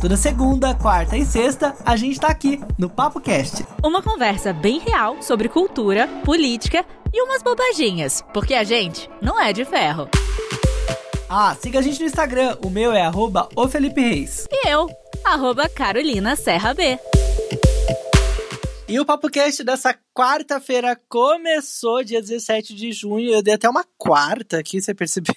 Toda segunda, quarta e sexta, a gente tá aqui no Papo Cast. Uma conversa bem real sobre cultura, política e umas bobaginhas, porque a gente não é de ferro. Ah, siga a gente no Instagram, o meu é arroba o Felipe Reis. E eu, arroba Carolina Serra B. E o Papo Cast dessa quarta-feira começou dia 17 de junho. Eu dei até uma quarta aqui, você percebeu?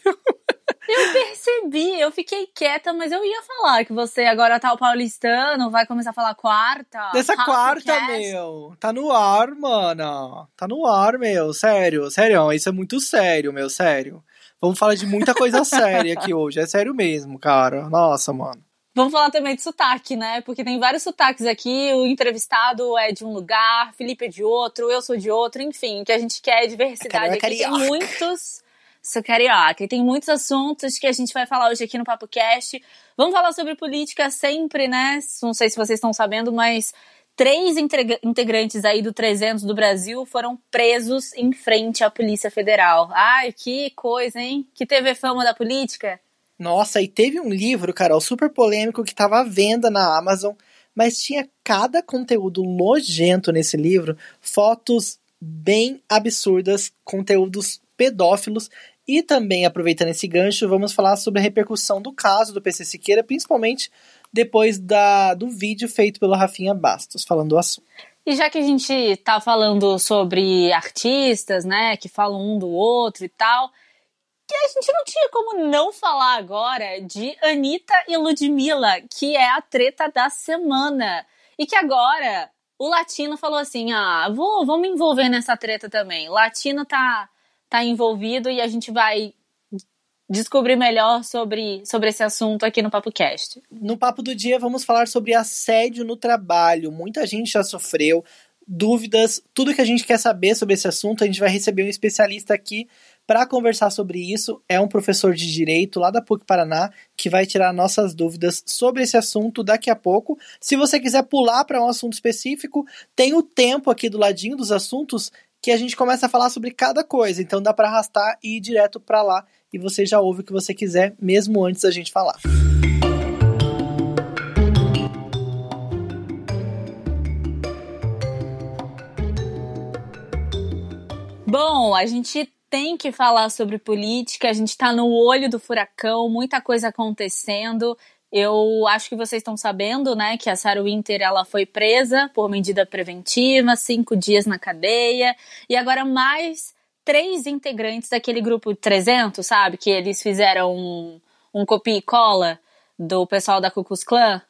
Eu percebi, eu fiquei quieta, mas eu ia falar que você agora tá o paulistano, vai começar a falar quarta. Dessa quarta, meu. Tá no ar, mano. Tá no ar, meu. Sério, sério. Isso é muito sério, meu, sério. Vamos falar de muita coisa séria aqui hoje. É sério mesmo, cara. Nossa, mano. Vamos falar também de sotaque, né? Porque tem vários sotaques aqui. O entrevistado é de um lugar, Felipe é de outro, eu sou de outro, enfim. O que a gente quer é diversidade. É aqui tem muitos sou carioca. E tem muitos assuntos que a gente vai falar hoje aqui no Papo Cast. Vamos falar sobre política sempre, né? Não sei se vocês estão sabendo, mas três integrantes aí do 300 do Brasil foram presos em frente à Polícia Federal. Ai, que coisa, hein? Que TV fama da política. Nossa, e teve um livro, Carol, super polêmico que estava à venda na Amazon, mas tinha cada conteúdo nojento nesse livro, fotos bem absurdas, conteúdos pedófilos. E também, aproveitando esse gancho, vamos falar sobre a repercussão do caso do PC Siqueira, principalmente depois da, do vídeo feito pelo Rafinha Bastos, falando do assunto. E já que a gente tá falando sobre artistas, né, que falam um do outro e tal, que a gente não tinha como não falar agora de Anitta e Ludmilla, que é a treta da semana. E que agora o Latino falou assim: ah, vou, vou me envolver nessa treta também. O Latino tá está envolvido e a gente vai descobrir melhor sobre, sobre esse assunto aqui no Papo Cast. No Papo do Dia vamos falar sobre assédio no trabalho. Muita gente já sofreu, dúvidas, tudo que a gente quer saber sobre esse assunto, a gente vai receber um especialista aqui para conversar sobre isso. É um professor de direito lá da PUC Paraná que vai tirar nossas dúvidas sobre esse assunto daqui a pouco. Se você quiser pular para um assunto específico, tem o tempo aqui do ladinho dos assuntos que a gente começa a falar sobre cada coisa. Então dá para arrastar e ir direto para lá e você já ouve o que você quiser mesmo antes da gente falar. Bom, a gente tem que falar sobre política, a gente está no olho do furacão, muita coisa acontecendo. Eu acho que vocês estão sabendo, né, que a Sarah Winter ela foi presa por medida preventiva, cinco dias na cadeia, e agora mais três integrantes daquele grupo 300, sabe, que eles fizeram um, um copia e cola do pessoal da Ku Klux Klan.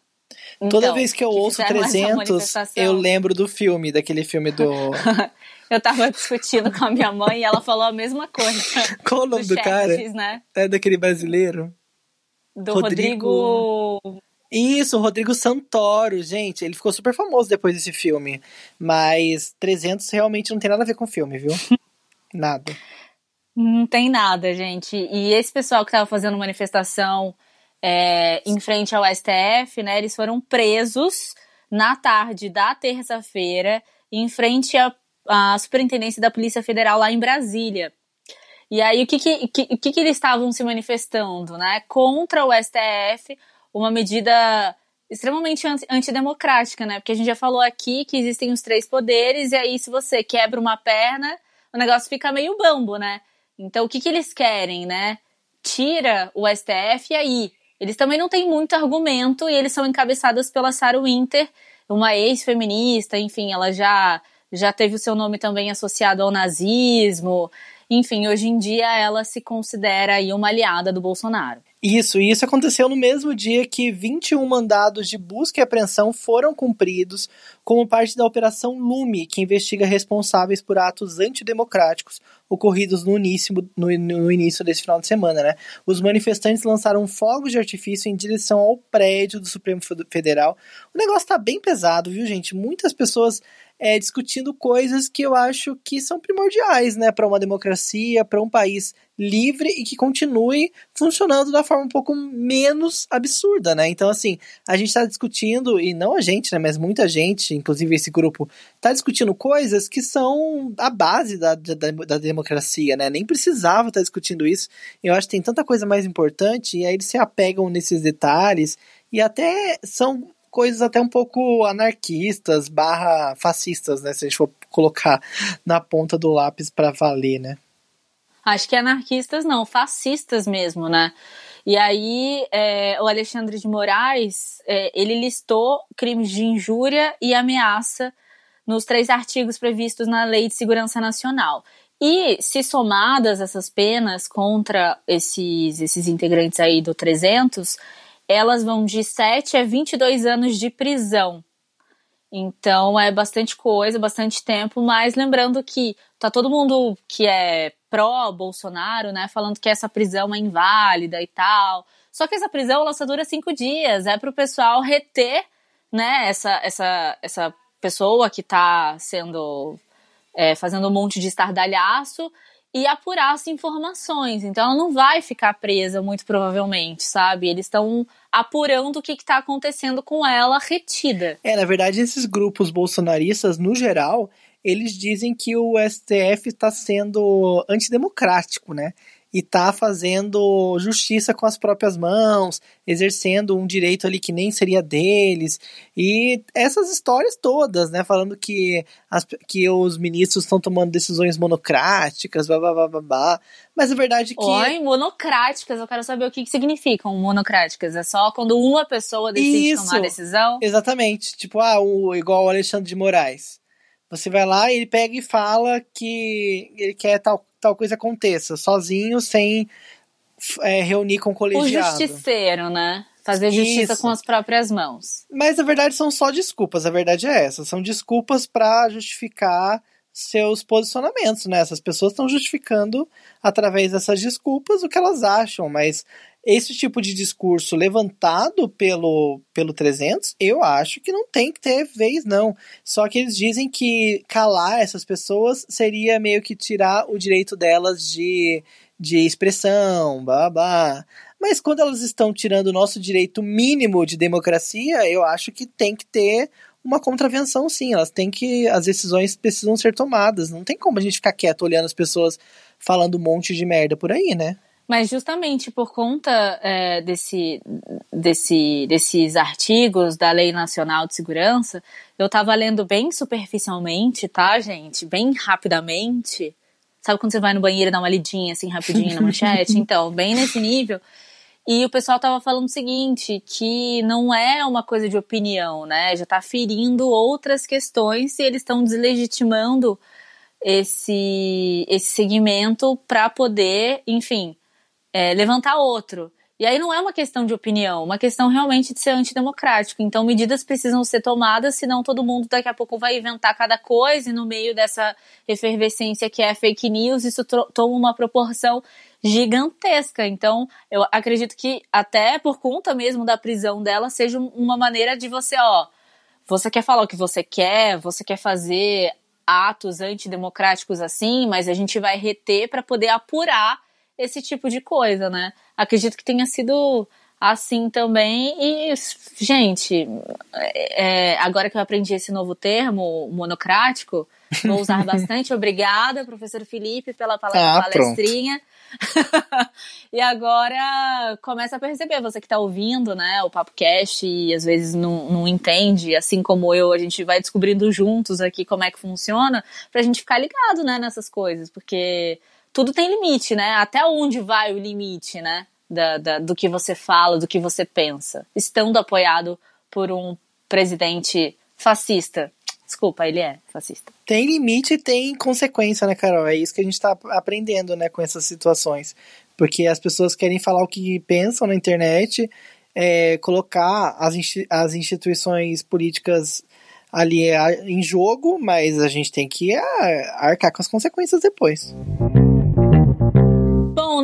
Então, Toda vez que eu que ouço 300, eu lembro do filme, daquele filme do. eu tava discutindo com a minha mãe e ela falou a mesma coisa. Qual o nome do, do cara? Né? É daquele brasileiro? Do Rodrigo... Rodrigo... Isso, Rodrigo Santoro, gente, ele ficou super famoso depois desse filme. Mas 300 realmente não tem nada a ver com o filme, viu? nada. Não tem nada, gente. E esse pessoal que tava fazendo manifestação é, em frente ao STF, né? Eles foram presos na tarde da terça-feira, em frente à, à Superintendência da Polícia Federal lá em Brasília. E aí, o que que, que, que, eles estavam se manifestando, né? Contra o STF, uma medida extremamente antidemocrática, né? Porque a gente já falou aqui que existem os três poderes, e aí, se você quebra uma perna, o negócio fica meio bambo, né? Então, o que, que eles querem, né? Tira o STF e aí. Eles também não têm muito argumento e eles são encabeçados pela Sarah Winter, uma ex-feminista, enfim, ela já, já teve o seu nome também associado ao nazismo. Enfim, hoje em dia ela se considera aí uma aliada do Bolsonaro. Isso, e isso aconteceu no mesmo dia que 21 mandados de busca e apreensão foram cumpridos como parte da Operação Lume, que investiga responsáveis por atos antidemocráticos ocorridos no início, no, no início desse final de semana. Né? Os manifestantes lançaram fogos de artifício em direção ao prédio do Supremo Federal. O negócio tá bem pesado, viu, gente? Muitas pessoas é, discutindo coisas que eu acho que são primordiais, né, para uma democracia, para um país livre e que continue funcionando da forma um pouco menos absurda, né? Então, assim, a gente está discutindo, e não a gente, né, mas muita gente, inclusive esse grupo, está discutindo coisas que são a base da, da, da democracia, né? Nem precisava estar tá discutindo isso. Eu acho que tem tanta coisa mais importante, e aí eles se apegam nesses detalhes e até são coisas até um pouco anarquistas, barra fascistas, né? Se a gente for colocar na ponta do lápis para valer, né? Acho que anarquistas não, fascistas mesmo, né? E aí, é, o Alexandre de Moraes, é, ele listou crimes de injúria e ameaça nos três artigos previstos na Lei de Segurança Nacional. E se somadas essas penas contra esses, esses integrantes aí do 300, elas vão de 7 a 22 anos de prisão. Então é bastante coisa, bastante tempo, mas lembrando que tá todo mundo que é pró-Bolsonaro, né, falando que essa prisão é inválida e tal. Só que essa prisão ela só dura cinco dias, é pro pessoal reter, né, essa, essa, essa pessoa que tá sendo, é, fazendo um monte de estardalhaço e apurar as informações. Então ela não vai ficar presa, muito provavelmente, sabe? Eles estão apurando o que está acontecendo com ela retida. É, na verdade, esses grupos bolsonaristas, no geral, eles dizem que o STF está sendo antidemocrático, né? E tá fazendo justiça com as próprias mãos, exercendo um direito ali que nem seria deles. E essas histórias todas, né? Falando que, as, que os ministros estão tomando decisões monocráticas, blá, blá, blá, blá, blá. Mas a verdade é que. Oi, monocráticas, eu quero saber o que, que significam monocráticas. É só quando uma pessoa decide Isso, tomar decisão? Exatamente. Tipo, ah, o, igual o Alexandre de Moraes. Você vai lá e ele pega e fala que ele quer tal tal coisa aconteça, sozinho, sem é, reunir com o colegiado. O justiceiro, né? Fazer justiça Isso. com as próprias mãos. Mas na verdade são só desculpas, a verdade é essa. São desculpas para justificar seus posicionamentos, né? Essas pessoas estão justificando através dessas desculpas o que elas acham, mas esse tipo de discurso levantado pelo, pelo 300, eu acho que não tem que ter vez, não. Só que eles dizem que calar essas pessoas seria meio que tirar o direito delas de, de expressão, babá. Mas quando elas estão tirando o nosso direito mínimo de democracia, eu acho que tem que ter uma contravenção, sim. Elas têm que. As decisões precisam ser tomadas. Não tem como a gente ficar quieto olhando as pessoas falando um monte de merda por aí, né? Mas justamente por conta é, desse, desse, desses artigos da Lei Nacional de Segurança, eu estava lendo bem superficialmente, tá, gente? Bem rapidamente. Sabe quando você vai no banheiro e dá uma lidinha assim rapidinho na manchete? Então, bem nesse nível. E o pessoal estava falando o seguinte, que não é uma coisa de opinião, né? Já está ferindo outras questões e eles estão deslegitimando esse, esse segmento para poder, enfim, é, levantar outro. E aí não é uma questão de opinião, uma questão realmente de ser antidemocrático. Então medidas precisam ser tomadas, senão todo mundo daqui a pouco vai inventar cada coisa e no meio dessa efervescência que é fake news, isso toma uma proporção gigantesca. Então, eu acredito que até por conta mesmo da prisão dela seja uma maneira de você, ó, você quer falar o que você quer, você quer fazer atos antidemocráticos assim, mas a gente vai reter para poder apurar esse tipo de coisa, né? Acredito que tenha sido assim também. E, gente, é, agora que eu aprendi esse novo termo, monocrático, vou usar bastante. Obrigada, professor Felipe, pela ah, palestrinha. e agora começa a perceber, você que está ouvindo, né, o Papo Cast e às vezes não, não entende, assim como eu, a gente vai descobrindo juntos aqui como é que funciona, pra gente ficar ligado, né, nessas coisas, porque tudo tem limite, né? Até onde vai o limite, né? Da, da, do que você fala, do que você pensa, estando apoiado por um presidente fascista. Desculpa, ele é fascista. Tem limite e tem consequência, né, Carol? É isso que a gente tá aprendendo, né, com essas situações. Porque as pessoas querem falar o que pensam na internet, é, colocar as, as instituições políticas ali em jogo, mas a gente tem que arcar com as consequências depois.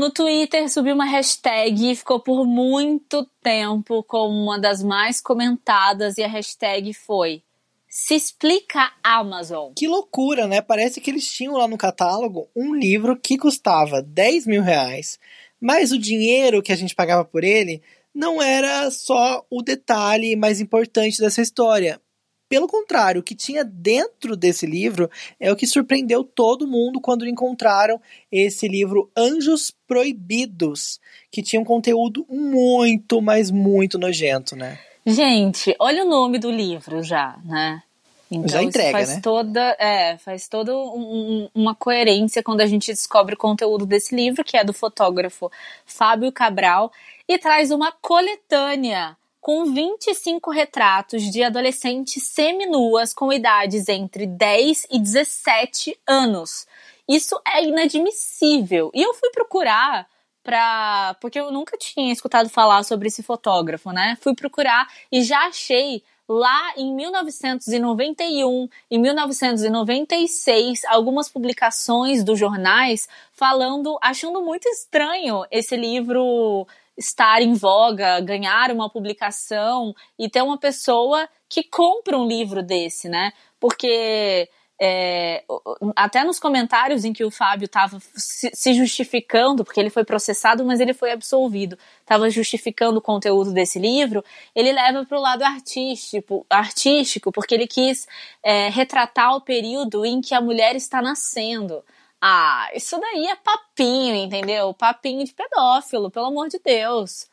No Twitter subiu uma hashtag e ficou por muito tempo como uma das mais comentadas, e a hashtag foi Se explica Amazon. Que loucura, né? Parece que eles tinham lá no catálogo um livro que custava 10 mil reais, mas o dinheiro que a gente pagava por ele não era só o detalhe mais importante dessa história pelo contrário, o que tinha dentro desse livro é o que surpreendeu todo mundo quando encontraram esse livro Anjos Proibidos, que tinha um conteúdo muito, mas muito nojento, né? Gente, olha o nome do livro já, né? Então, já entrega, faz né? Toda, é, faz toda um, uma coerência quando a gente descobre o conteúdo desse livro, que é do fotógrafo Fábio Cabral, e traz uma coletânea com 25 retratos de adolescentes seminuas com idades entre 10 e 17 anos. Isso é inadmissível. E eu fui procurar para porque eu nunca tinha escutado falar sobre esse fotógrafo, né? Fui procurar e já achei lá em 1991 e 1996 algumas publicações dos jornais falando, achando muito estranho esse livro estar em voga, ganhar uma publicação e ter uma pessoa que compra um livro desse, né? Porque é, até nos comentários em que o Fábio estava se justificando, porque ele foi processado, mas ele foi absolvido, estava justificando o conteúdo desse livro, ele leva para o lado artístico, artístico, porque ele quis é, retratar o período em que a mulher está nascendo. Ah, isso daí é papinho, entendeu? Papinho de pedófilo, pelo amor de Deus.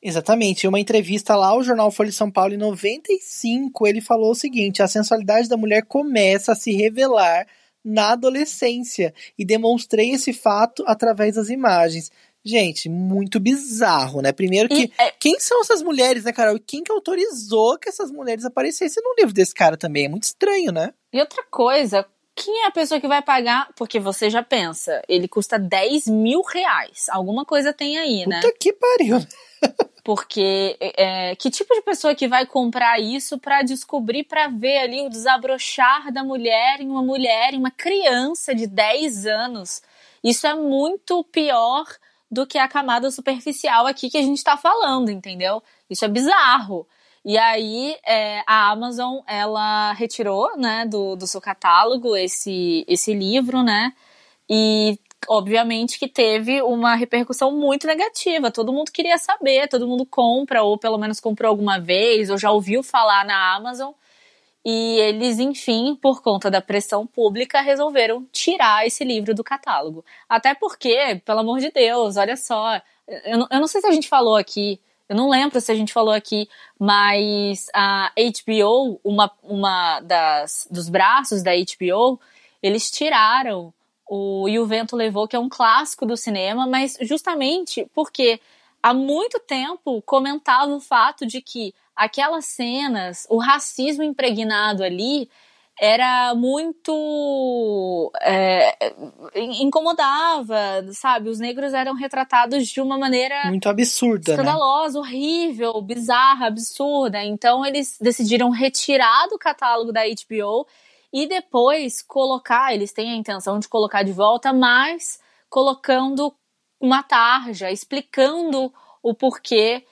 Exatamente. Em uma entrevista lá ao jornal Folha de São Paulo em 95, ele falou o seguinte: a sensualidade da mulher começa a se revelar na adolescência e demonstrei esse fato através das imagens. Gente, muito bizarro, né? Primeiro que. E, é... Quem são essas mulheres, né, Carol? E quem que autorizou que essas mulheres aparecessem no livro desse cara também? É muito estranho, né? E outra coisa, quem é a pessoa que vai pagar? Porque você já pensa, ele custa 10 mil reais. Alguma coisa tem aí, né? Puta que pariu. Porque é, que tipo de pessoa que vai comprar isso para descobrir, para ver ali o desabrochar da mulher em uma mulher, em uma criança de 10 anos? Isso é muito pior do que a camada superficial aqui que a gente está falando, entendeu? Isso é bizarro. E aí é, a Amazon ela retirou, né, do, do seu catálogo esse esse livro, né? E obviamente que teve uma repercussão muito negativa. Todo mundo queria saber, todo mundo compra, ou pelo menos comprou alguma vez, ou já ouviu falar na Amazon. E eles, enfim, por conta da pressão pública, resolveram tirar esse livro do catálogo. Até porque, pelo amor de Deus, olha só, eu eu não sei se a gente falou aqui, eu não lembro se a gente falou aqui, mas a HBO, uma, uma das, dos braços da HBO, eles tiraram o E o Vento Levou, que é um clássico do cinema, mas justamente porque há muito tempo comentava o fato de que aquelas cenas, o racismo impregnado ali, era muito. É, incomodava, sabe? Os negros eram retratados de uma maneira. Muito absurda. Né? Escandalosa, né? horrível, bizarra, absurda. Então eles decidiram retirar do catálogo da HBO e depois colocar, eles têm a intenção de colocar de volta, mas colocando uma tarja, explicando o porquê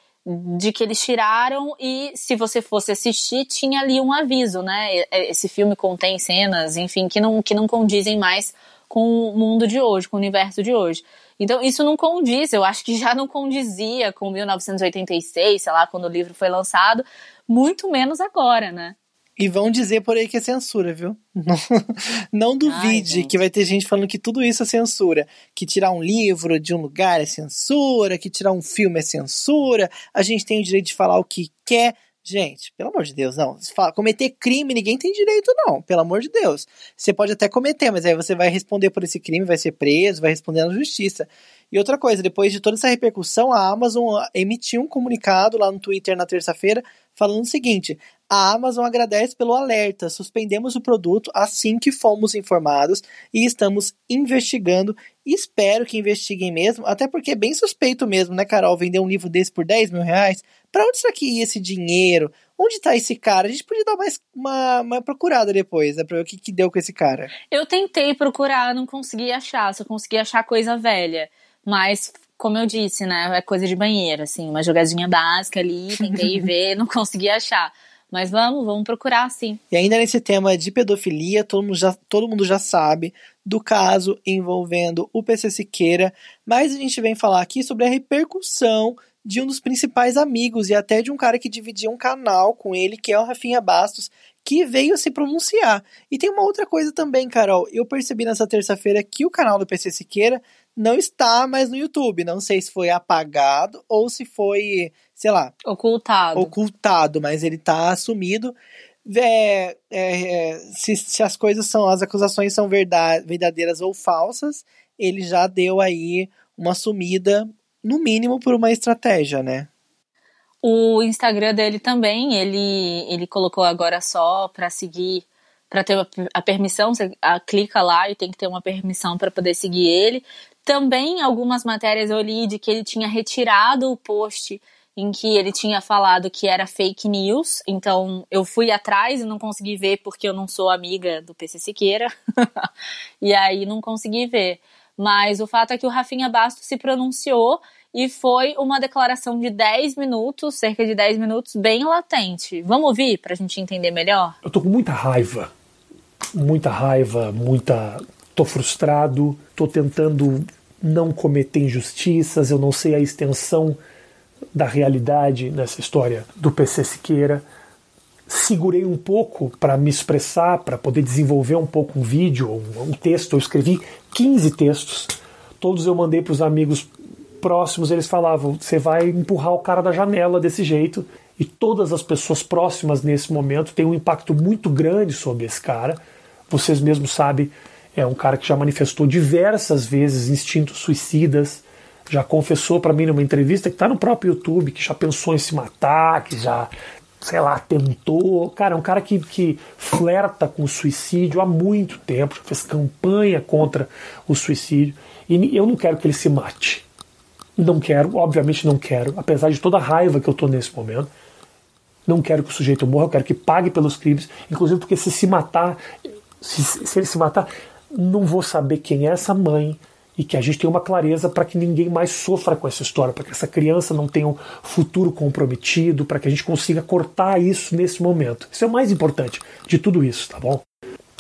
de que eles tiraram e se você fosse assistir tinha ali um aviso, né? Esse filme contém cenas, enfim, que não, que não condizem mais com o mundo de hoje, com o universo de hoje. Então isso não condiz, eu acho que já não condizia com 1986, sei lá, quando o livro foi lançado, muito menos agora, né? E vão dizer por aí que é censura, viu? Não, não duvide Ai, que vai ter gente falando que tudo isso é censura. Que tirar um livro de um lugar é censura, que tirar um filme é censura. A gente tem o direito de falar o que quer. Gente, pelo amor de Deus, não. Cometer crime, ninguém tem direito, não. Pelo amor de Deus. Você pode até cometer, mas aí você vai responder por esse crime, vai ser preso, vai responder na justiça. E outra coisa, depois de toda essa repercussão, a Amazon emitiu um comunicado lá no Twitter na terça-feira falando o seguinte: a Amazon agradece pelo alerta. Suspendemos o produto assim que fomos informados e estamos investigando. Espero que investiguem mesmo, até porque é bem suspeito mesmo, né, Carol? Vender um livro desse por 10 mil reais. Pra onde será que ia esse dinheiro? Onde tá esse cara? A gente podia dar mais uma, uma procurada depois, né? Pra ver o que, que deu com esse cara. Eu tentei procurar, não consegui achar, só consegui achar coisa velha. Mas como eu disse, né? É coisa de banheiro, assim, uma jogadinha básica ali, tentei ver, não consegui achar. Mas vamos, vamos procurar sim. E ainda nesse tema de pedofilia, todo mundo já, todo mundo já sabe do caso envolvendo o PC Siqueira, mas a gente vem falar aqui sobre a repercussão de um dos principais amigos e até de um cara que dividia um canal com ele, que é o Rafinha Bastos, que veio se pronunciar. E tem uma outra coisa também, Carol. Eu percebi nessa terça-feira que o canal do PC Siqueira não está mais no YouTube. Não sei se foi apagado ou se foi, sei lá. Ocultado. Ocultado, mas ele tá assumido. É, é, é, se, se, as coisas são, as acusações são verdade, verdadeiras ou falsas, ele já deu aí uma sumida, no mínimo por uma estratégia, né? O Instagram dele também, ele, ele colocou agora só para seguir, para ter a permissão, você a, clica lá e tem que ter uma permissão para poder seguir ele. Também algumas matérias eu li de que ele tinha retirado o post em que ele tinha falado que era fake news, então eu fui atrás e não consegui ver porque eu não sou amiga do PC Siqueira, e aí não consegui ver. Mas o fato é que o Rafinha Bastos se pronunciou e foi uma declaração de 10 minutos, cerca de 10 minutos, bem latente. Vamos ouvir para a gente entender melhor? Eu tô com muita raiva, muita raiva, muita. tô frustrado, tô tentando não cometer injustiças, eu não sei a extensão da realidade nessa história do PC Siqueira. Segurei um pouco para me expressar, para poder desenvolver um pouco um vídeo, um, um texto. Eu escrevi 15 textos, todos eu mandei para os amigos próximos. Eles falavam: você vai empurrar o cara da janela desse jeito. E todas as pessoas próximas nesse momento têm um impacto muito grande sobre esse cara. Vocês mesmos sabem, é um cara que já manifestou diversas vezes instintos suicidas já confessou para mim numa entrevista que está no próprio YouTube, que já pensou em se matar, que já, sei lá, tentou. Cara, é um cara que, que flerta com o suicídio há muito tempo, já fez campanha contra o suicídio. E eu não quero que ele se mate. Não quero, obviamente não quero, apesar de toda a raiva que eu estou nesse momento. Não quero que o sujeito morra, eu quero que pague pelos crimes, inclusive porque se se matar, se, se ele se matar, não vou saber quem é essa mãe, e que a gente tenha uma clareza para que ninguém mais sofra com essa história, para que essa criança não tenha um futuro comprometido, para que a gente consiga cortar isso nesse momento. Isso é o mais importante de tudo isso, tá bom?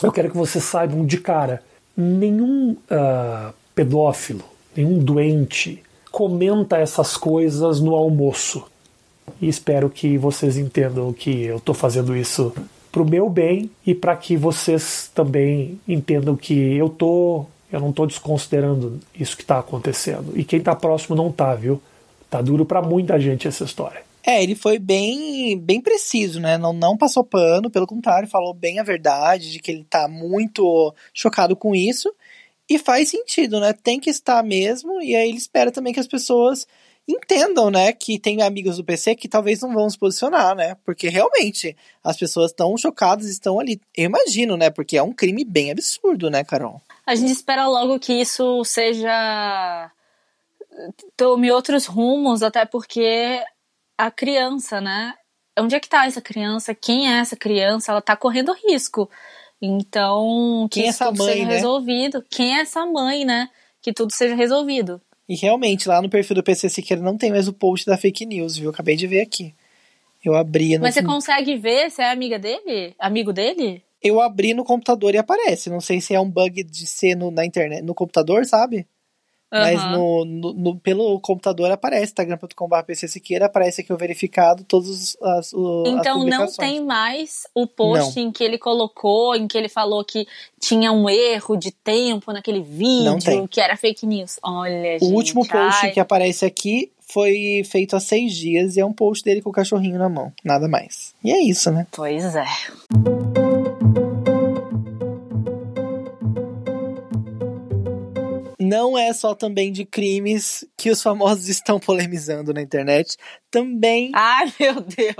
Eu quero que vocês saibam de cara: nenhum uh, pedófilo, nenhum doente comenta essas coisas no almoço. E espero que vocês entendam que eu estou fazendo isso para o meu bem e para que vocês também entendam que eu estou eu não estou desconsiderando isso que está acontecendo. E quem está próximo não está, viu? Tá duro para muita gente essa história. É, ele foi bem, bem preciso, né? Não, não passou pano, pelo contrário, falou bem a verdade, de que ele tá muito chocado com isso. E faz sentido, né? Tem que estar mesmo, e aí ele espera também que as pessoas entendam, né, que tem amigos do PC que talvez não vão se posicionar, né? Porque realmente as pessoas estão chocadas, estão ali. Eu imagino, né? Porque é um crime bem absurdo, né, Carol? A gente espera logo que isso seja tome outros rumos, até porque a criança, né? Onde é que tá essa criança? Quem é essa criança? Ela tá correndo risco. Então, que Quem é isso é tudo mãe, seja né? resolvido. Quem é essa mãe, né? Que tudo seja resolvido. E realmente, lá no perfil do PC Siqueira não tem mais o post da fake news, viu? Acabei de ver aqui. Eu abri. No... Mas você consegue ver se é amiga dele? Amigo dele? eu abri no computador e aparece. Não sei se é um bug de ser no, na internet, no computador, sabe? Uhum. Mas no, no, no, pelo computador aparece, instagram.com.br pcsiqueira, aparece aqui o verificado, todos as, o, Então não tem mais o post não. em que ele colocou, em que ele falou que tinha um erro de tempo naquele vídeo, que era fake news. Olha, O gente, último post ai. que aparece aqui foi feito há seis dias e é um post dele com o cachorrinho na mão, nada mais. E é isso, né? Pois é. Não é só também de crimes que os famosos estão polemizando na internet. Também. Ai, meu Deus!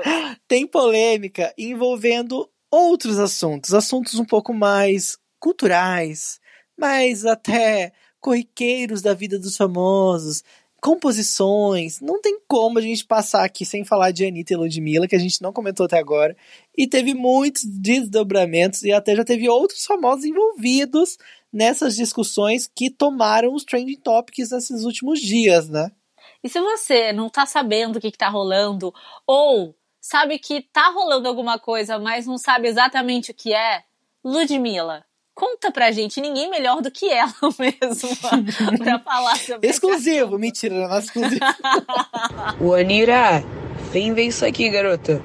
Tem polêmica envolvendo outros assuntos, assuntos um pouco mais culturais, mais até corriqueiros da vida dos famosos, composições. Não tem como a gente passar aqui sem falar de Anitta e Ludmilla, que a gente não comentou até agora. E teve muitos desdobramentos e até já teve outros famosos envolvidos nessas discussões que tomaram os trending topics nesses últimos dias, né? E se você não tá sabendo o que, que tá rolando, ou sabe que tá rolando alguma coisa, mas não sabe exatamente o que é, Ludmilla, conta pra gente, ninguém melhor do que ela mesmo pra falar sobre Exclusivo, mentira, não é exclusivo. o Anira, vem ver isso aqui, garota.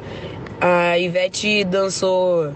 A Ivete dançou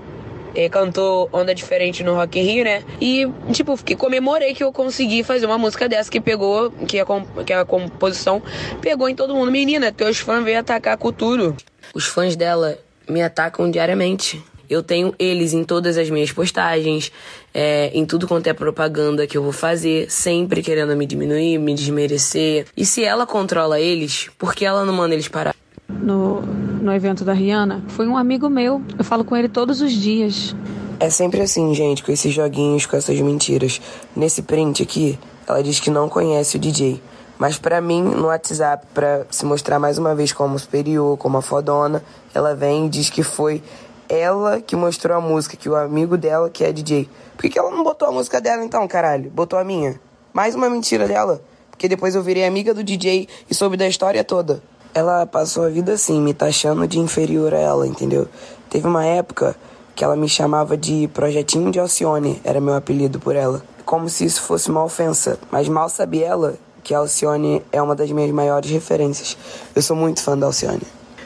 é, cantou Onda Diferente no Rock in Rio, né? E, tipo, fiquei, comemorei que eu consegui fazer uma música dessa que pegou, que a, que a composição pegou em todo mundo. Menina, teus fãs veio atacar a cultura. Os fãs dela me atacam diariamente. Eu tenho eles em todas as minhas postagens, é, em tudo quanto é propaganda que eu vou fazer, sempre querendo me diminuir, me desmerecer. E se ela controla eles, por que ela não manda eles parar? No, no evento da Rihanna, foi um amigo meu. Eu falo com ele todos os dias. É sempre assim, gente, com esses joguinhos, com essas mentiras. Nesse print aqui, ela diz que não conhece o DJ. Mas para mim, no WhatsApp, para se mostrar mais uma vez como superior, como a fodona, ela vem e diz que foi ela que mostrou a música, que o amigo dela, que é DJ. Por que, que ela não botou a música dela então, caralho? Botou a minha. Mais uma mentira dela. Porque depois eu virei amiga do DJ e soube da história toda. Ela passou a vida assim, me taxando de inferior a ela, entendeu? Teve uma época que ela me chamava de Projetinho de Alcione, era meu apelido por ela. Como se isso fosse uma ofensa. Mas mal sabia ela que a Alcione é uma das minhas maiores referências. Eu sou muito fã da Alcione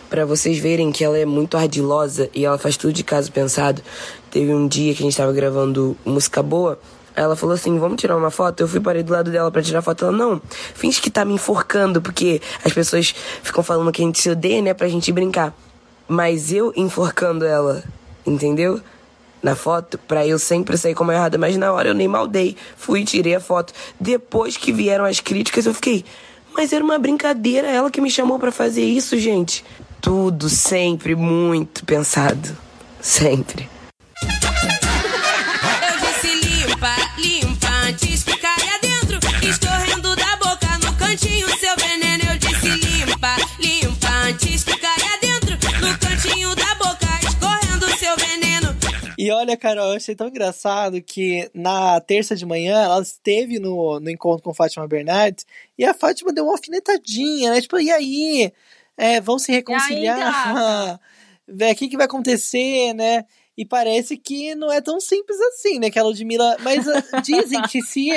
para vocês verem que ela é muito ardilosa e ela faz tudo de caso pensado. Teve um dia que a gente tava gravando música boa, ela falou assim: Vamos tirar uma foto? Eu fui parei do lado dela para tirar foto. Ela, não, finge que tá me enforcando, porque as pessoas ficam falando que a gente se odeia, né, pra gente brincar. Mas eu enforcando ela, entendeu? Na foto, pra eu sempre sair como errada. Mas na hora eu nem maldei. Fui e tirei a foto. Depois que vieram as críticas, eu fiquei. Mas era uma brincadeira, ela que me chamou para fazer isso, gente tudo sempre muito pensado. Sempre. Cantinho, seu veneno. Eu disse limpa, limpa, antes que caia dentro. No cantinho da boca, escorrendo seu veneno. E olha, Carol, eu achei tão engraçado que na terça de manhã ela esteve no, no encontro com Fátima Bernardes e a Fátima deu uma alfinetadinha, né? Tipo, e aí? é, vão se reconciliar. O que, que vai acontecer, né? E parece que não é tão simples assim, né? Que a Ludmilla. Mas ah, dizem que se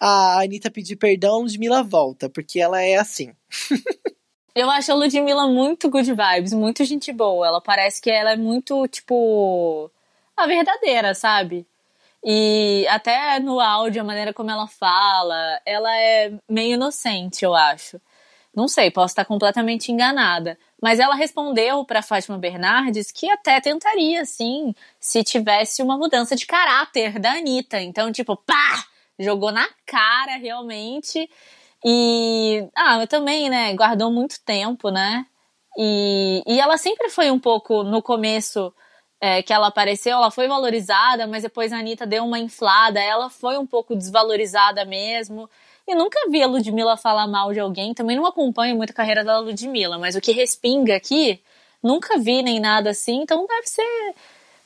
a Anitta pedir perdão, a Ludmilla volta, porque ela é assim. Eu acho a Ludmilla muito good vibes, muito gente boa. Ela parece que ela é muito, tipo, a verdadeira, sabe? E até no áudio, a maneira como ela fala, ela é meio inocente, eu acho. Não sei, posso estar completamente enganada. Mas ela respondeu para Fátima Bernardes que até tentaria, sim, se tivesse uma mudança de caráter da Anitta. Então, tipo, pá! Jogou na cara, realmente. E, ah, também, né, guardou muito tempo, né? E, e ela sempre foi um pouco, no começo é, que ela apareceu, ela foi valorizada, mas depois a Anitta deu uma inflada, ela foi um pouco desvalorizada mesmo. E nunca vi a Ludmilla falar mal de alguém, também não acompanho muito a carreira da Ludmilla, mas o que respinga aqui, nunca vi nem nada assim, então deve ser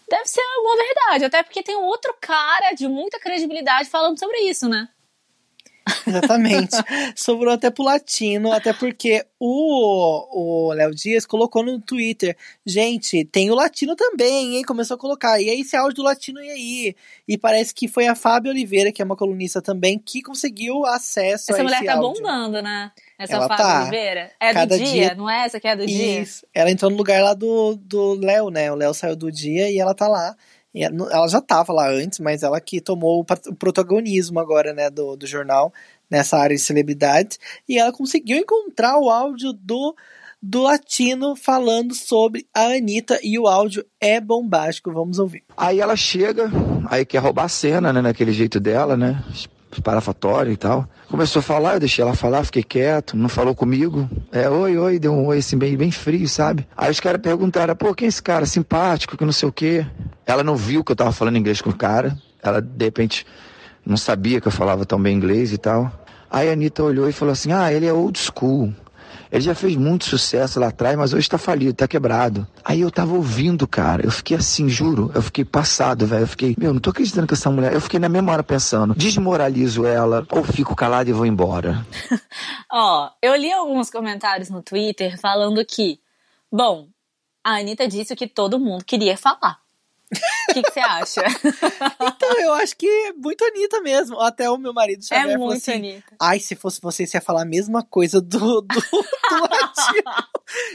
deve ser uma verdade, até porque tem um outro cara de muita credibilidade falando sobre isso, né? Exatamente. Sobrou até pro latino, até porque o, Léo Dias colocou no Twitter. Gente, tem o latino também, hein? Começou a colocar. E aí, esse áudio do latino e aí? E parece que foi a Fábio Oliveira, que é uma colunista também, que conseguiu acesso essa a esse áudio. Essa mulher tá bombando, né? Essa ela Fábio tá. Oliveira. É Cada do dia, dia... não é essa que é do dia? Isso. Ela entrou no lugar lá do, do Léo, né? O Léo saiu do dia e ela tá lá. Ela já estava lá antes, mas ela que tomou o protagonismo agora, né, do, do jornal nessa área de celebridade. E ela conseguiu encontrar o áudio do, do latino falando sobre a Anitta e o áudio é bombástico. Vamos ouvir. Aí ela chega, aí quer roubar a cena, né, naquele jeito dela, né, parafatório e tal. Começou a falar, eu deixei ela falar, fiquei quieto, não falou comigo. É, oi, oi, deu um oi assim bem, bem frio, sabe? Aí os caras perguntaram, pô, quem é esse cara? Simpático, que não sei o quê. Ela não viu que eu tava falando inglês com o cara. Ela, de repente, não sabia que eu falava tão bem inglês e tal. Aí a Anitta olhou e falou assim, ah, ele é old school. Ele já fez muito sucesso lá atrás, mas hoje tá falido, tá quebrado. Aí eu tava ouvindo, cara. Eu fiquei assim, juro. Eu fiquei passado, velho. Eu fiquei, meu, não tô acreditando que essa mulher. Eu fiquei na mesma hora pensando, desmoralizo ela ou fico calado e vou embora. Ó, eu li alguns comentários no Twitter falando que, bom, a Anitta disse o que todo mundo queria falar. O que, que você acha? Então, eu acho que é muito Anitta mesmo. Até o meu marido Xavier É falou muito assim, Anitta. Ai, se fosse você, você ia falar a mesma coisa do, do, do latino.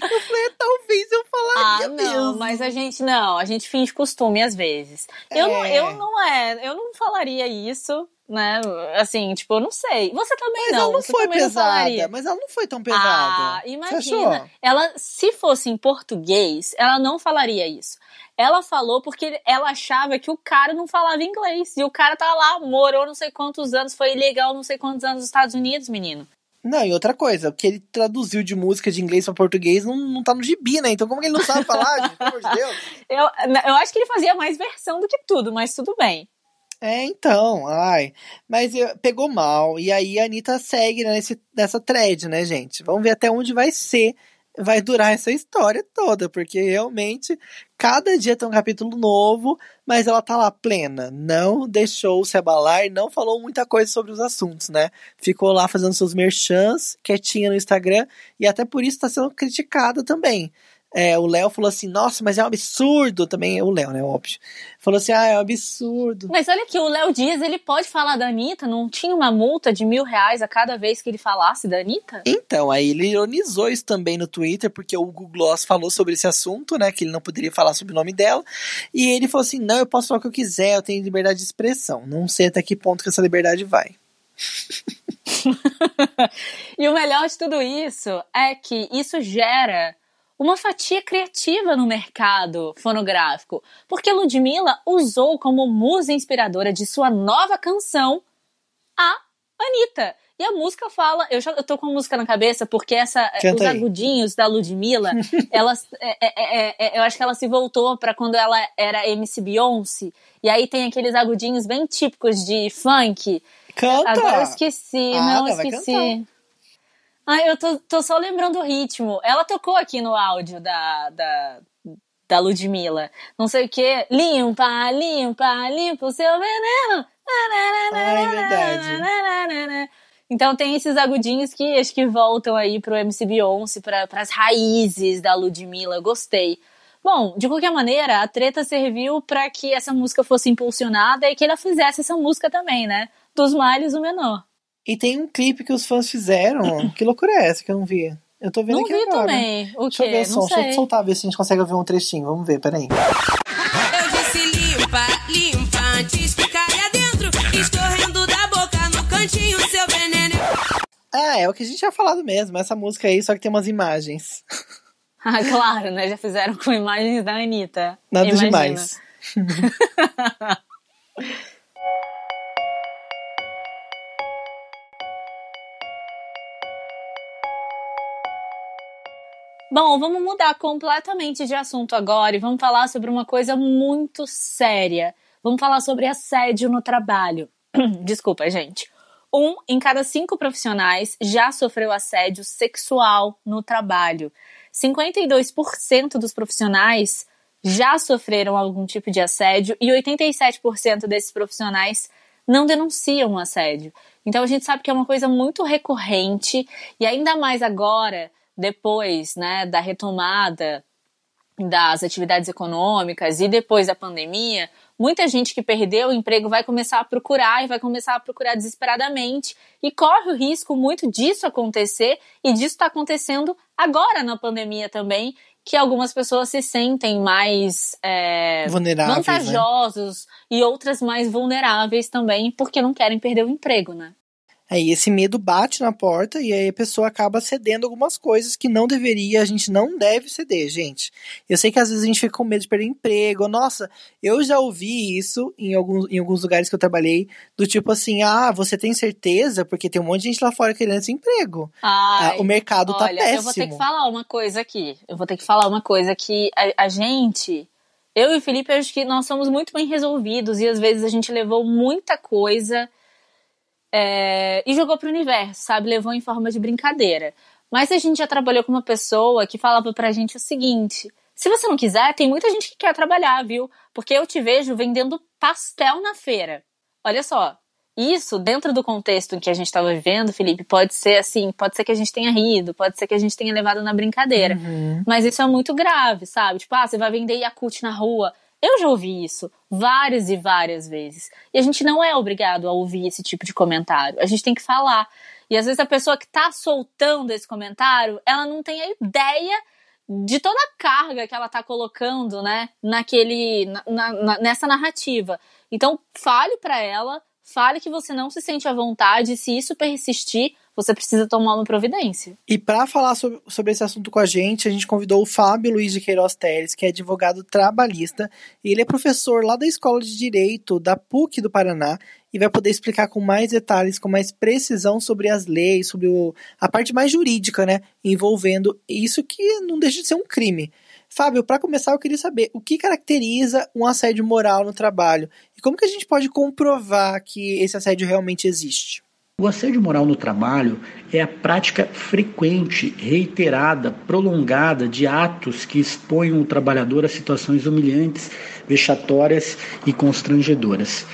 Eu falei, talvez eu Ah, falaria não, mesmo. mas a gente não, a gente finge costume às vezes. Eu, não, É. eu não é, eu não falaria isso, né? Assim, tipo, eu não sei. Você também Mas não. ela não foi não pesada. falaria. mas ela não foi tão pesada. Ah, imagina. Ela, se fosse em português, ela não falaria isso. Ela falou porque ela achava que o cara não falava inglês. E o cara tá lá, morou não sei quantos anos, foi ilegal não sei quantos anos nos Estados Unidos, menino. Não, e outra coisa, o que ele traduziu de música de inglês pra português não, não tá no gibi, né? Então como que ele não sabe falar, gente? Pelo amor de Deus. Eu, eu acho que ele fazia mais versão do que tudo, mas tudo bem. É, então, ai. Mas pegou mal. E aí a Anitta segue né, nesse, nessa thread, né, gente? Vamos ver até onde vai ser, vai durar essa história toda, porque realmente cada dia tem um capítulo novo, mas ela tá lá plena. Não deixou se abalar, não falou muita coisa sobre os assuntos, né? Ficou lá fazendo seus merchans, quietinha no Instagram, e até por isso tá sendo criticada também. É, o Léo falou assim, nossa, mas é um absurdo. Também é o Léo, né? Óbvio. Falou assim, ah, é um absurdo. Mas olha que o Léo Dias, ele pode falar da Anitta? Não tinha uma multa de mil reais a cada vez que ele falasse da Anitta? Então, aí ele ironizou isso também no Twitter, porque o Google Gloss falou sobre esse assunto, né? Que ele não poderia falar sobre o nome dela. E ele falou assim: não, eu posso falar o que eu quiser, eu tenho liberdade de expressão. Não sei até que ponto que essa liberdade vai. E o melhor de tudo isso é que isso gera uma fatia criativa no mercado fonográfico, porque Ludmilla usou como musa inspiradora de sua nova canção a Anitta. E a música fala, eu já eu tô com a música na cabeça porque essa Canta os aí. agudinhos da Ludmilla, elas é, é, é, é, eu acho que ela se voltou pra quando ela era MC Beyoncé, e aí tem aqueles agudinhos bem típicos de funk. Canta! Agora eu esqueci, Ah, não, esqueci. Ai, eu tô, tô só lembrando o ritmo. Ela tocou aqui no áudio da, da, da Ludmilla. Não sei o que. Limpa, limpa, limpa o seu veneno. Ah, é verdade. Então tem esses agudinhos que acho que voltam aí pro MC Beyoncé, pra, pras raízes da Ludmilla. Gostei. Bom, de qualquer maneira, a treta serviu pra que essa música fosse impulsionada e que ela fizesse essa música também, né? Dos males o menor. E tem um clipe que os fãs fizeram. que loucura é essa que eu não vi? Eu tô vendo Não aqui vi agora. também. O Deixa eu ver quê? o som, Não deixa eu soltar, ver se a gente consegue ouvir um trechinho. Vamos ver, peraí. Eu disse limpa, limpa antes que caia dentro. Escorrendo da boca no cantinho, seu veneno. Ah, é o que a gente tinha falado mesmo. Essa música aí, só que tem umas imagens. Ah, claro, né? Já fizeram com imagens da Anitta. Nada Imagina. demais. Bom, vamos mudar completamente de assunto agora e vamos falar sobre uma coisa muito séria. Vamos falar sobre assédio no trabalho. Desculpa, gente. Um em cada cinco profissionais já sofreu assédio sexual no trabalho. 52% dos profissionais já sofreram algum tipo de assédio e 87% desses profissionais não denunciam o assédio. Então a gente sabe que é uma coisa muito recorrente e ainda mais agora, depois né, da retomada das atividades econômicas e depois da pandemia, muita gente que perdeu o emprego vai começar a procurar e vai começar a procurar desesperadamente e corre o risco muito disso acontecer e disso está acontecendo agora na pandemia também, que algumas pessoas se sentem mais é, Vulneráveis, né? vantajosos e outras mais vulneráveis também porque não querem perder o emprego, né? Aí esse medo bate na porta e aí a pessoa acaba cedendo algumas coisas que não deveria, a gente não deve ceder, gente. Eu sei que às vezes a gente fica com medo de perder emprego. Nossa, eu já ouvi isso em alguns, em alguns lugares que eu trabalhei, do tipo assim, ah, você tem certeza? Porque tem um monte de gente lá fora querendo esse emprego. Ai, Ah, o mercado tá Olha, péssimo. eu vou ter que falar uma coisa aqui. Eu vou ter que falar uma coisa que a, a gente, eu e o Felipe, acho que nós somos muito bem resolvidos e às vezes a gente levou muita coisa é, e jogou pro universo, sabe? Levou em forma de brincadeira. Mas a gente já trabalhou com uma pessoa que falava pra gente o seguinte: se você não quiser, tem muita gente que quer trabalhar, viu? Porque eu te vejo vendendo pastel na feira. Olha só, isso, dentro do contexto em que a gente estava vivendo, Felipe, pode ser assim, pode ser que a gente tenha rido, pode ser que a gente tenha levado na brincadeira. Uhum. Mas isso é muito grave, sabe? Tipo, ah, você vai vender Yakult na rua. Eu já ouvi isso várias e várias vezes. E a gente não é obrigado a ouvir esse tipo de comentário. A gente tem que falar. E às vezes a pessoa que está soltando esse comentário, ela não tem a ideia de toda a carga que ela está colocando, né, naquele, na, na, nessa narrativa. Então, fale para ela, fale que você não se sente à vontade, e se isso persistir, você precisa tomar uma providência. E para falar sobre, sobre esse assunto com a gente, a gente convidou o Fábio Luiz de Queiroz Teres, que é advogado trabalhista, ele é professor lá da Escola de Direito da PUC do Paraná e vai poder explicar com mais detalhes, com mais precisão sobre as leis, sobre o, a parte mais jurídica, né, envolvendo isso que não deixa de ser um crime. Fábio, para começar, eu queria saber o que caracteriza um assédio moral no trabalho e como que a gente pode comprovar que esse assédio realmente existe. O assédio moral no trabalho é a prática frequente, reiterada, prolongada de atos que expõem o trabalhador a situações humilhantes, vexatórias e constrangedoras.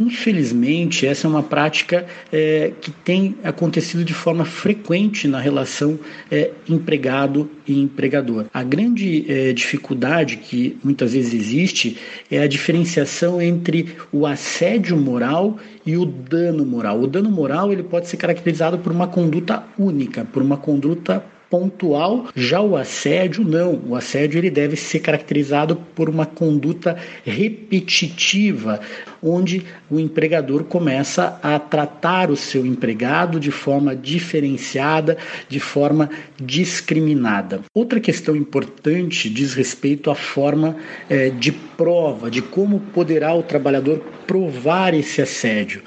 Infelizmente, essa é uma prática é, que tem acontecido de forma frequente na relação é, empregado e empregador. A grande é, dificuldade que muitas vezes existe é a diferenciação entre o assédio moral e o dano moral. O dano moral ele pode ser caracterizado por uma conduta única, por uma conduta pontual. Já o assédio, não. O assédio ele deve ser caracterizado por uma conduta repetitiva, onde o empregador começa a tratar o seu empregado de forma diferenciada, de forma discriminada. Outra questão importante diz respeito à forma é, de prova, de como poderá o trabalhador provar esse assédio.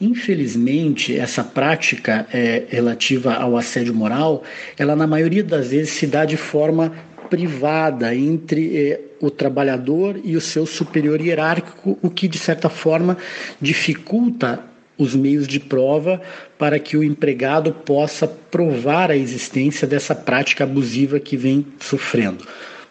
Infelizmente, essa prática é, relativa ao assédio moral, ela na maioria das vezes se dá de forma privada entre é, o trabalhador e o seu superior hierárquico, o que de certa forma dificulta os meios de prova para que o empregado possa provar a existência dessa prática abusiva que vem sofrendo.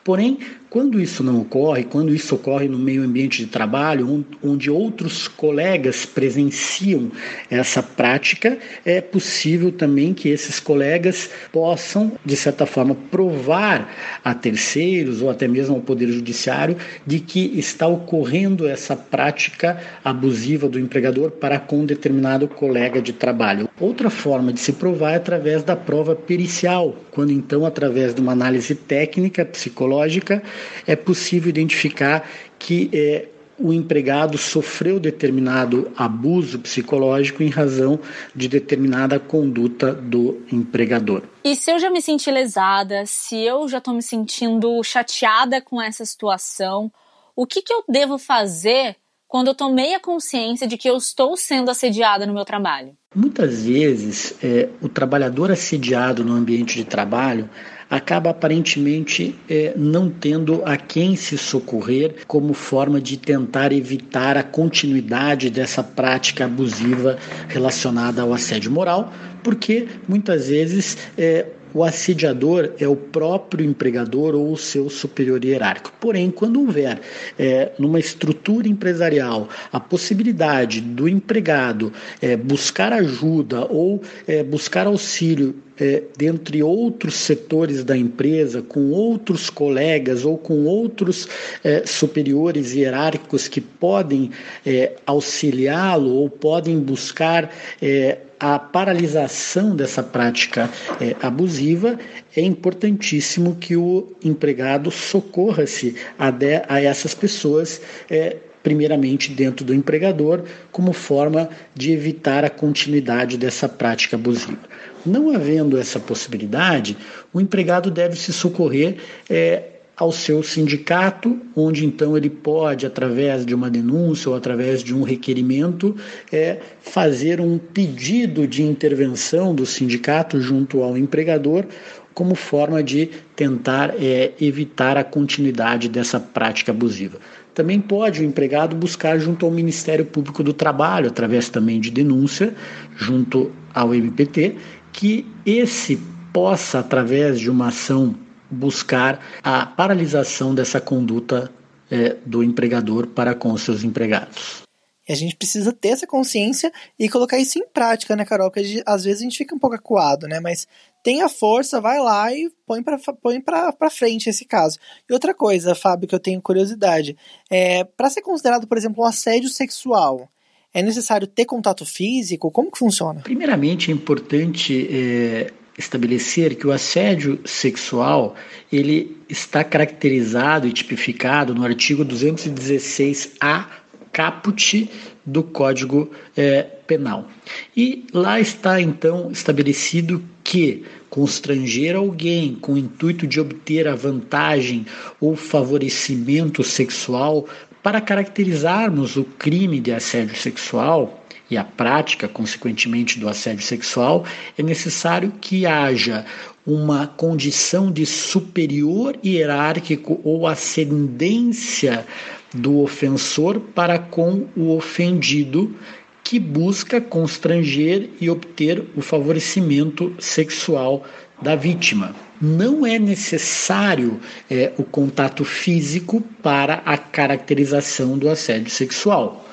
Porém, quando isso não ocorre, quando isso ocorre no meio ambiente de trabalho, onde outros colegas presenciam essa prática, é possível também que esses colegas possam, de certa forma, provar a terceiros ou até mesmo ao Poder Judiciário de que está ocorrendo essa prática abusiva do empregador para com determinado colega de trabalho. Outra forma de se provar é através da prova pericial, quando então, através de uma análise técnica, psicológica, é possível identificar que é, o empregado sofreu determinado abuso psicológico em razão de determinada conduta do empregador. E se eu já me senti lesada, se eu já estou me sentindo chateada com essa situação, o que, que eu devo fazer quando eu tomei a consciência de que eu estou sendo assediada no meu trabalho? Muitas vezes, é, o trabalhador assediado no ambiente de trabalho acaba aparentemente é, não tendo a quem se socorrer como forma de tentar evitar a continuidade dessa prática abusiva relacionada ao assédio moral, porque muitas vezes é, o assediador é o próprio empregador ou o seu superior hierárquico. Porém, quando houver é, numa estrutura empresarial a possibilidade do empregado é, buscar ajuda ou é, buscar auxílio é, dentre outros setores da empresa, com outros colegas ou com outros é, superiores hierárquicos que podem é, auxiliá-lo ou podem buscar é, a paralisação dessa prática é, abusiva, é importantíssimo que o empregado socorra-se a, a, essas pessoas. É, primeiramente dentro do empregador, como forma de evitar a continuidade dessa prática abusiva. Não havendo essa possibilidade, o empregado deve se socorrer é, ao seu sindicato, onde então ele pode, através de uma denúncia ou através de um requerimento, é, fazer um pedido de intervenção do sindicato junto ao empregador, como forma de tentar é, evitar a continuidade dessa prática abusiva. Também pode o empregado buscar junto ao Ministério Público do Trabalho, através também de denúncia, junto ao MPT, que esse possa, através de uma ação buscar a paralisação dessa conduta é, do empregador para com seus empregados. E a gente precisa ter essa consciência e colocar isso em prática, né, Carol? Porque às vezes a gente fica um pouco acuado, né? Mas tenha força, vai lá e põe pra, põe pra, pra frente esse caso. E outra coisa, Fábio, que eu tenho curiosidade. É, para ser considerado, por exemplo, um assédio sexual, é necessário ter contato físico? Como que funciona? Primeiramente, é importante é, estabelecer que o assédio sexual ele está caracterizado e tipificado no artigo 216A caput do Código é, Penal. E lá está então estabelecido que constranger alguém com o intuito de obter a vantagem ou favorecimento sexual para caracterizarmos o crime de assédio sexual e a prática, consequentemente, do assédio sexual, é necessário que haja uma condição de superior hierárquico ou ascendência do ofensor para com o ofendido, que busca constranger e obter o favorecimento sexual da vítima. Não é necessário é, o contato físico para a caracterização do assédio sexual.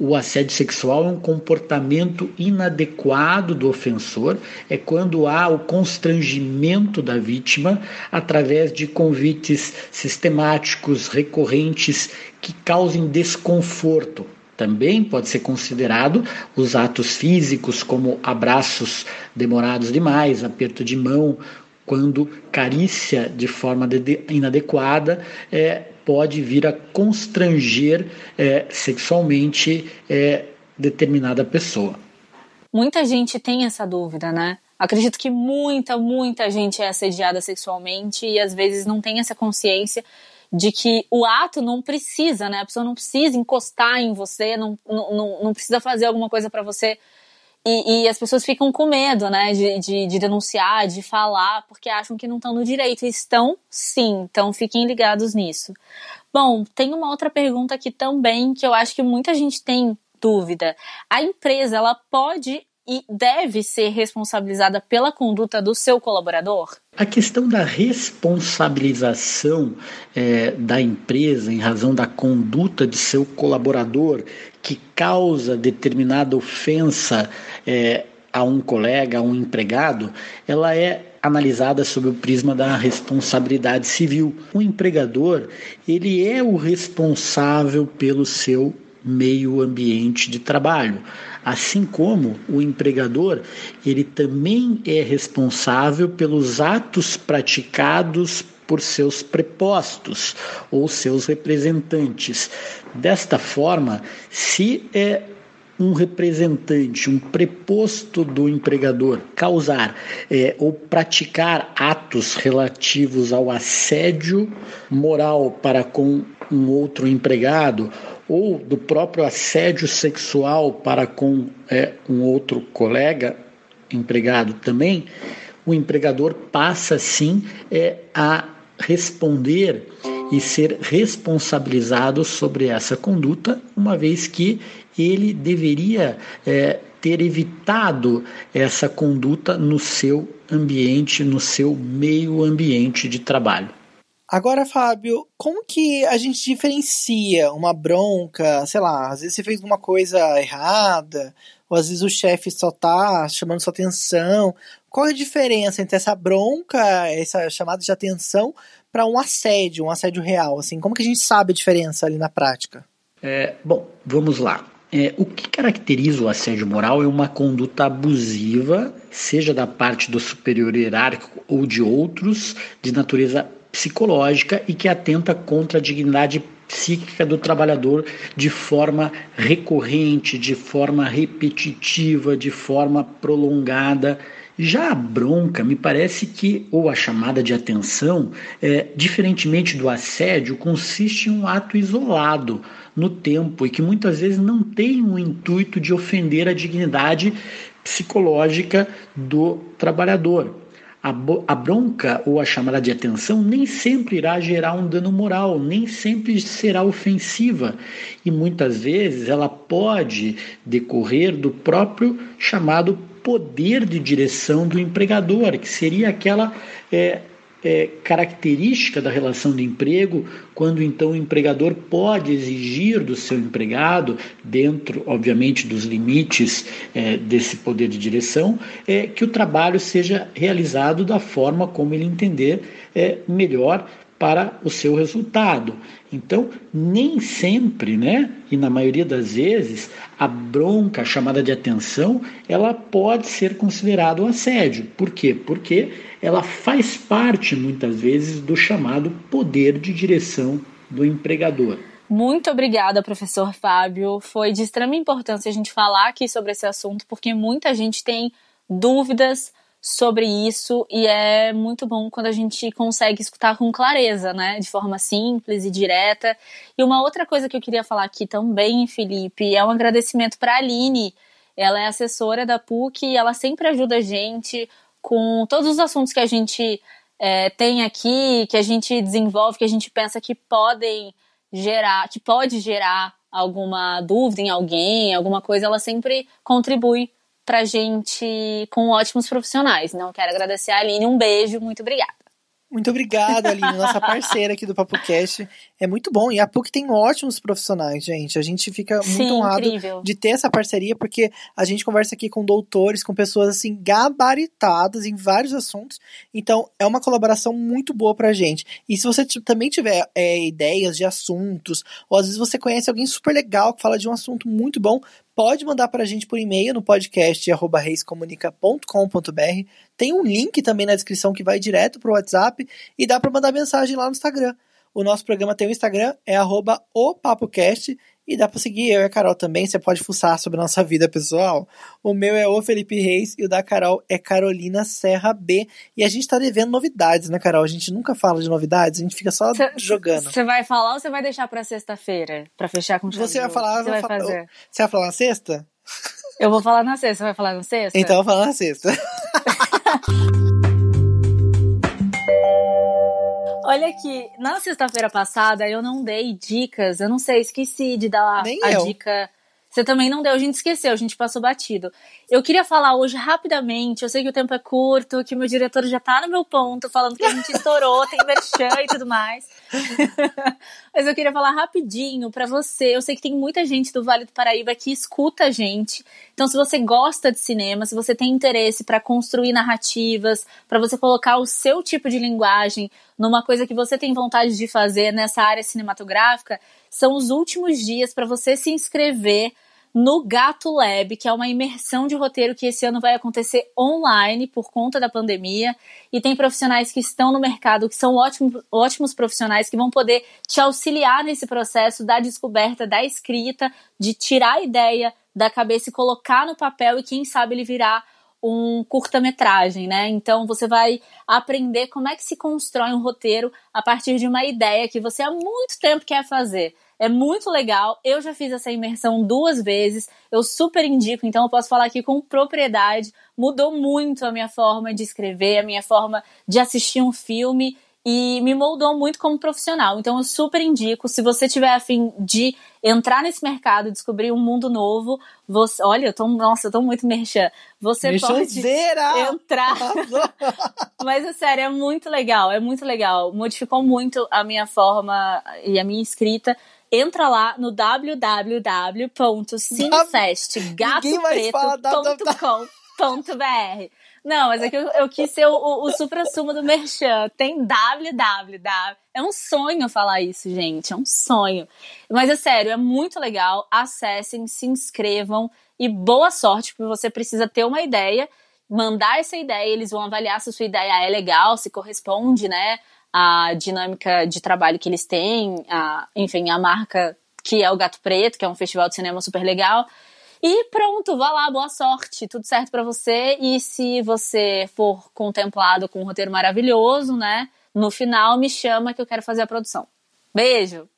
O assédio sexual é um comportamento inadequado do ofensor, é quando há o constrangimento da vítima através de convites sistemáticos, recorrentes, que causem desconforto. Também pode ser considerado os atos físicos, como abraços demorados demais, aperto de mão, quando carícia de forma inadequada, é, pode vir a constranger é, sexualmente é, determinada pessoa. Muita gente tem essa dúvida, né? Acredito que muita, muita gente é assediada sexualmente e às vezes não tem essa consciência de que o ato não precisa, né? A pessoa não precisa encostar em você, não, não, não precisa fazer alguma coisa para você e, e, as pessoas ficam com medo, né, de, de, de, denunciar, de falar, porque acham que não estão no direito. Estão sim, então fiquem ligados nisso. Bom, tem uma outra pergunta aqui também que eu acho que muita gente tem dúvida. A empresa, ela pode e deve ser responsabilizada pela conduta do seu colaborador? A questão da responsabilização é, da empresa em razão da conduta de seu colaborador que causa determinada ofensa é, a um colega, a um empregado, ela é analisada sob o prisma da responsabilidade civil. O empregador, ele é o responsável pelo seu meio ambiente de trabalho. Assim como o empregador, ele também é responsável pelos atos praticados por seus prepostos ou seus representantes. Desta forma, se é um representante, um preposto do empregador causar é, ou praticar atos relativos ao assédio moral para com um outro empregado ou do próprio assédio sexual para com é, um outro colega empregado também, o empregador passa sim é, a responder e ser responsabilizado sobre essa conduta, uma vez que ele deveria é, ter evitado essa conduta no seu ambiente, no seu meio ambiente de trabalho. Agora, Fábio, como que a gente diferencia uma bronca, sei lá, às vezes você fez uma coisa errada, ou às vezes o chefe só tá chamando sua atenção. Qual é a diferença entre essa bronca, essa chamada de atenção, para um assédio, um assédio real? Assim, como que a gente sabe a diferença ali na prática? É, bom, vamos lá. É, o que caracteriza o assédio moral é uma conduta abusiva, seja da parte do superior hierárquico ou de outros, de natureza psicológica e que atenta contra a dignidade psíquica do trabalhador de forma recorrente, de forma repetitiva, de forma prolongada. Já a bronca, me parece que, ou a chamada de atenção, é, diferentemente do assédio, consiste em um ato isolado no tempo e que muitas vezes não tem o intuito de ofender a dignidade psicológica do trabalhador. A, a, bronca ou a chamada de atenção nem sempre irá gerar um dano moral, nem sempre será ofensiva e muitas vezes ela pode decorrer do próprio chamado poder de direção do empregador, que seria aquela é, é, característica da relação de emprego, quando então o empregador pode exigir do seu empregado, dentro, obviamente, dos limites é, desse poder de direção, é, que o trabalho seja realizado da forma como ele entender é, melhor para o seu resultado. Então, nem sempre, né, e na maioria das vezes, a bronca, a chamada de atenção, ela pode ser considerada um assédio. Por quê? Porque ela faz parte, muitas vezes, do chamado poder de direção do empregador. Muito obrigada, professor Fábio. Foi de extrema importância a gente falar aqui sobre esse assunto, porque muita gente tem dúvidas sobre isso e é muito bom quando a gente consegue escutar com clareza, né, de forma simples e direta. E uma outra coisa que eu queria falar aqui também, Felipe, é um agradecimento para a Aline. Ela é assessora da PUC e ela sempre ajuda a gente com todos os assuntos que a gente é, tem aqui, que a gente desenvolve, que a gente pensa que podem gerar, que pode gerar alguma dúvida em alguém, alguma coisa, ela sempre contribui pra gente com ótimos profissionais. Então, quero agradecer a Aline. Um beijo, muito obrigada. Muito obrigado, Aline, nossa parceira aqui do PapoCast. É muito bom. E a PUC tem ótimos profissionais, gente. A gente fica Sim, muito honrado incrível. de ter essa parceria, porque a gente conversa aqui com doutores, com pessoas assim, gabaritadas em vários assuntos. Então, é uma colaboração muito boa pra gente. E se você também tiver é, ideias de assuntos, ou às vezes você conhece alguém super legal que fala de um assunto muito bom, pode mandar pra gente por e-mail no podcast reiscomunica.com.br. Tem um link também na descrição que vai direto pro WhatsApp e dá pra mandar mensagem lá no Instagram. O nosso programa tem o Instagram, é arroba o PapoCast, e dá pra seguir eu e a Carol também, você pode fuçar sobre a nossa vida pessoal. O meu é o Felipe Reis e o da Carol é Carolina Serra B. E a gente tá devendo novidades, né, Carol? A gente nunca fala de novidades, a gente fica só jogando. Você vai falar ou você vai deixar pra sexta-feira? Pra fechar com Você vai falar? Você vai fazer? Você vai falar na sexta? Eu vou falar na sexta. Você vai falar na sexta? Então eu vou falar na sexta. Olha aqui, na sexta-feira passada eu não dei dicas, eu não sei, esqueci de dar Nem a eu. dica. Você também não deu, a gente esqueceu, a gente passou batido. Eu queria falar hoje rapidamente, eu sei que o tempo é curto, que meu diretor já tá no meu ponto, falando que a gente estourou, tem merchan e tudo mais. Mas eu queria falar rapidinho pra você. Eu sei que tem muita gente do Vale do Paraíba que escuta a gente. Então, se você gosta de cinema, se você tem interesse pra construir narrativas, pra você colocar o seu tipo de linguagem numa coisa que você tem vontade de fazer nessa área cinematográfica, são os últimos dias pra você se inscrever no Gato Lab, que é uma imersão de roteiro que esse ano vai acontecer online por conta da pandemia. E tem profissionais que estão no mercado, que são ótimos, ótimos profissionais, que vão poder te auxiliar nesse processo da descoberta, da escrita, de tirar a ideia da cabeça e colocar no papel e quem sabe ele virar um curta-metragem, né? Então você vai aprender como é que se constrói um roteiro a partir de uma ideia que você há muito tempo quer fazer. É muito legal. Eu já fiz essa imersão duas vezes. Eu super indico, então eu posso falar aqui com propriedade. Mudou muito a minha forma de escrever, a minha forma de assistir um filme e me moldou muito como profissional. Então eu super indico. Se você tiver afim de entrar nesse mercado, descobrir um mundo novo, você, olha, eu tô, nossa, eu tô muito merchan. Você pode Merchanzeira! entrar. Mas é sério, é muito legal, é muito legal. Modificou muito a minha forma e a minha escrita. Entra lá no www.cinefest.com.br. Não, mas é que eu, eu quis ser o, o, o supra-sumo do Merchan. Tem www. É um sonho falar isso, gente. É um sonho. Mas é sério, é muito legal. Acessem, se inscrevam e boa sorte, porque você precisa ter uma ideia, mandar essa ideia, eles vão avaliar se a sua ideia é legal, se corresponde, né? A dinâmica de trabalho que eles têm, a, enfim, a marca que é o Gato Preto, que é um festival de cinema super legal. E pronto, vá lá, boa sorte, tudo certo pra você. E se você for contemplado com um roteiro maravilhoso, né? No final, me chama que eu quero fazer a produção. Beijo!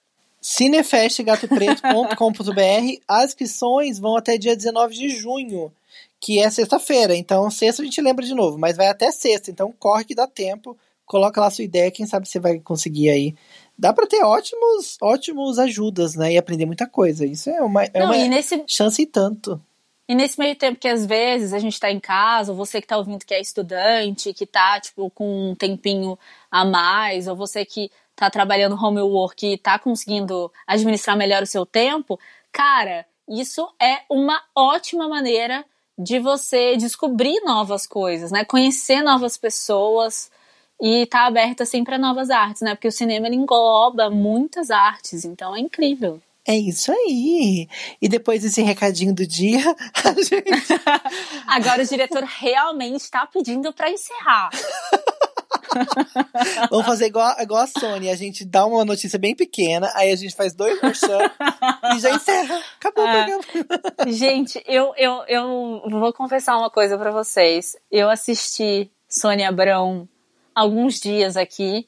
cinefestgatopreto.com.br As inscrições vão até dia 19 de junho, que é sexta-feira. Então, sexta a gente lembra de novo, mas vai até sexta. Então, corre que dá tempo. Coloca lá a sua ideia, quem sabe você vai conseguir aí. Dá pra ter ótimos, ótimos ajudas, né? E aprender muita coisa. Isso é uma, é Não, uma e nesse, chance e tanto. E nesse meio tempo que às vezes a gente tá em casa, ou você que tá ouvindo que é estudante, que tá, tipo, com um tempinho a mais, ou você que tá trabalhando homework e tá conseguindo administrar melhor o seu tempo, cara, isso é uma ótima maneira de você descobrir novas coisas, né? Conhecer novas pessoas e tá aberta assim para novas artes, né? Porque o cinema ele engloba muitas artes, então é incrível. É isso aí. E depois desse recadinho do dia, a gente... Agora o diretor realmente está pedindo para encerrar. Vamos fazer igual, igual a Sony. A gente dá uma notícia bem pequena, aí a gente faz dois merchan e já encerra. Acabou É. o programa. Gente, eu, eu, eu vou confessar uma coisa pra vocês. Eu assisti Sônia Abrão alguns dias aqui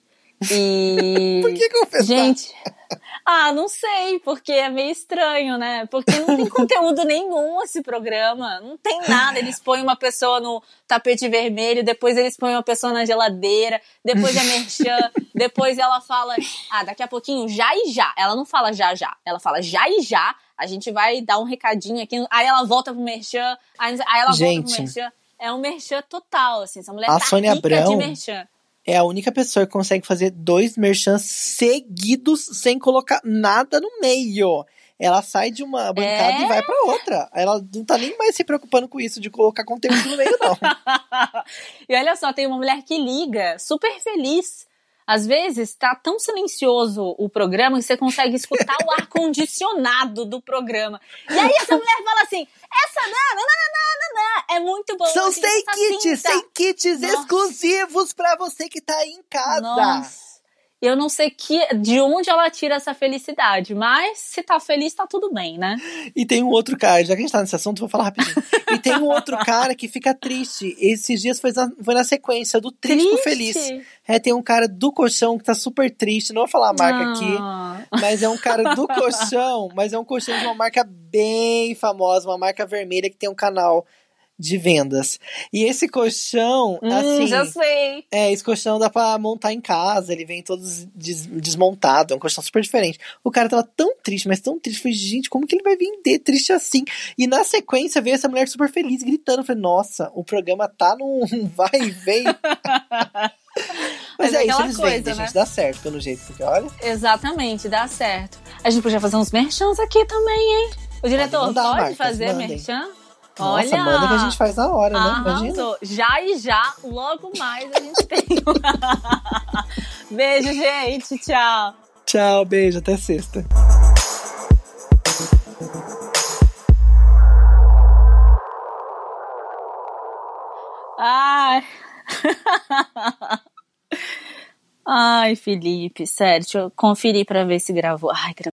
e. Por que confessar? Gente. Ah, não sei, porque é meio estranho, né? Porque não tem conteúdo nenhum esse programa. Não tem nada. Eles põem uma pessoa no tapete vermelho, depois eles põem uma pessoa na geladeira, depois é merchan, depois ela fala, ah, daqui a pouquinho já e já. Ela não fala já já, ela fala já e já. A gente vai dar um recadinho aqui, aí ela volta pro merchan, aí ela volta Gente. pro merchan. É um merchan total, assim. Essa mulher A tá Sônia rica de Abrão merchan. É a única pessoa que consegue fazer dois merchans seguidos sem colocar nada no meio. Ela sai de uma bancada É? e vai pra outra. Ela não tá nem mais se preocupando com isso de colocar conteúdo no meio, não. e olha só, tem uma mulher que liga, super feliz. Às vezes tá tão silencioso o programa que você consegue escutar o ar-condicionado do programa. E aí essa mulher fala assim: essa não, não, não, não, não, não. É muito bom. São assim, 100 essa kits, cinta. 100 kits Nossa. exclusivos pra você que tá aí em casa. Nossa. Eu não sei que, de onde ela tira essa felicidade, mas se tá feliz, tá tudo bem, né? E tem um outro cara, já que a gente tá nesse assunto, vou falar rapidinho. e tem um outro cara que fica triste. Esses dias foi na, foi na sequência do triste, pro feliz. É, tem um cara do colchão que tá super triste. Não vou falar a marca aqui. Ah. Mas é um cara do colchão, mas é um colchão de uma marca bem famosa, uma marca vermelha que tem um canal de vendas. E esse colchão, Hum, assim. já sei. É, esse colchão dá pra montar em casa, ele vem todo des- desmontado, é um colchão super diferente. O cara tava tão triste, mas tão triste. Falei, gente, como que ele vai vender triste assim? E na sequência veio essa mulher super feliz, gritando. Falei, nossa, o programa tá num vai e vem. Mas, Mas é é isso, eles coisa, vendem, né? gente, dá certo pelo jeito, porque olha. Exatamente, dá certo. A gente podia fazer uns merchans aqui também, hein? O diretor pode Marcas, fazer mandem. merchan? Nossa, Olha, manda que a gente faz na hora, né? Imagina. Já e já, logo mais a gente tem. Beijo, gente. Tchau. Tchau, beijo, até sexta. Ai. Ai, Felipe, sério, deixa eu conferir pra ver se gravou. Ai, gravou.